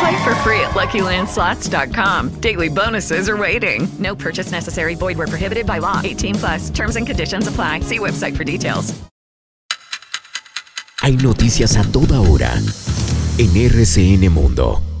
Play for free at LuckyLandSlots.com. Daily bonuses are waiting. No purchase necessary. Void where prohibited by law. 18 plus. Terms and conditions apply. See website for details. Hay noticias a toda hora en RCN Mundo.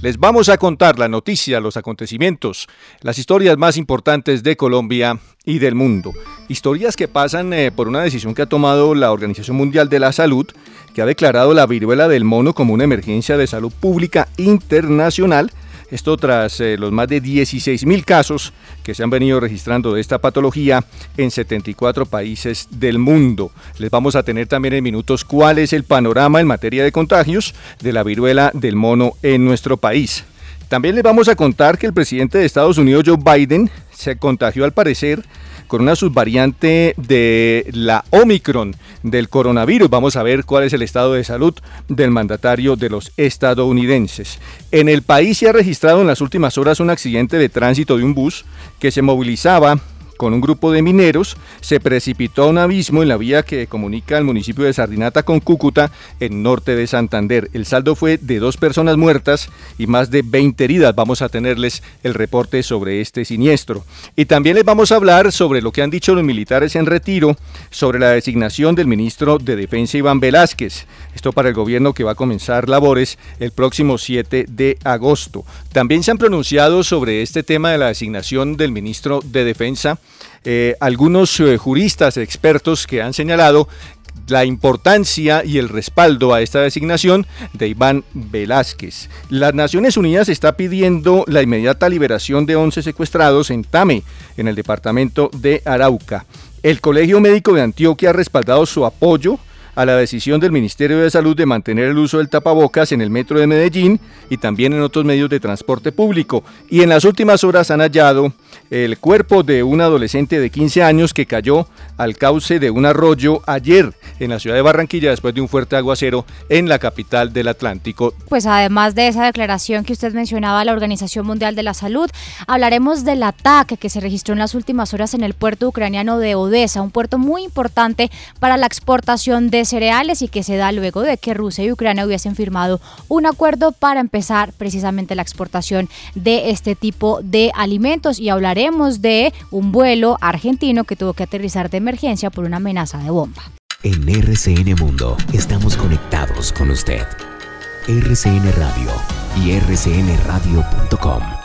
Les vamos a contar la noticia, los acontecimientos, las historias más importantes de Colombia y del mundo. Historias que pasan eh, por una decisión que ha tomado la Organización Mundial de la Salud, que ha declarado la viruela del mono como una emergencia de salud pública internacional. Esto tras eh, los más de 16 mil casos que se han venido registrando de esta patología en 74 países del mundo. Les vamos a tener también en minutos cuál es el panorama en materia de contagios de la viruela del mono en nuestro país. También les vamos a contar que el presidente de Estados Unidos, Joe Biden, se contagió al parecer con una subvariante de la Omicron del coronavirus. Vamos a ver cuál es el estado de salud del mandatario de los estadounidenses. En el país se ha registrado en las últimas horas un accidente de tránsito de un bus que se movilizaba con un grupo de mineros, se precipitó a un abismo en la vía que comunica el municipio de Sardinata con Cúcuta, en norte de Santander. El saldo fue de dos personas muertas y más de 20 heridas. Vamos a tenerles el reporte sobre este siniestro. Y también les vamos a hablar sobre lo que han dicho los militares en retiro, sobre la designación del ministro de Defensa Iván Velázquez. Esto para el gobierno que va a comenzar labores el próximo 7 de agosto. También se han pronunciado sobre este tema de la designación del ministro de Defensa eh, algunos eh, juristas expertos que han señalado la importancia y el respaldo a esta designación de Iván Velázquez. Las Naciones Unidas está pidiendo la inmediata liberación de 11 secuestrados en Tame, en el departamento de Arauca. El Colegio Médico de Antioquia ha respaldado su apoyo a la decisión del Ministerio de Salud de mantener el uso del tapabocas en el metro de Medellín y también en otros medios de transporte público. Y en las últimas horas han hallado el cuerpo de un adolescente de 15 años que cayó al cauce de un arroyo ayer en la ciudad de Barranquilla después de un fuerte aguacero en la capital del Atlántico. Pues además de esa declaración que usted mencionaba, la Organización Mundial de la Salud, hablaremos del ataque que se registró en las últimas horas en el puerto ucraniano de Odessa, un puerto muy importante para la exportación de cereales y que se da luego de que Rusia y Ucrania hubiesen firmado un acuerdo para empezar precisamente la exportación de este tipo de alimentos y hablaremos de un vuelo argentino que tuvo que aterrizar de emergencia por una amenaza de bomba. En RCN Mundo estamos conectados con usted. RCN Radio y rcnradio.com.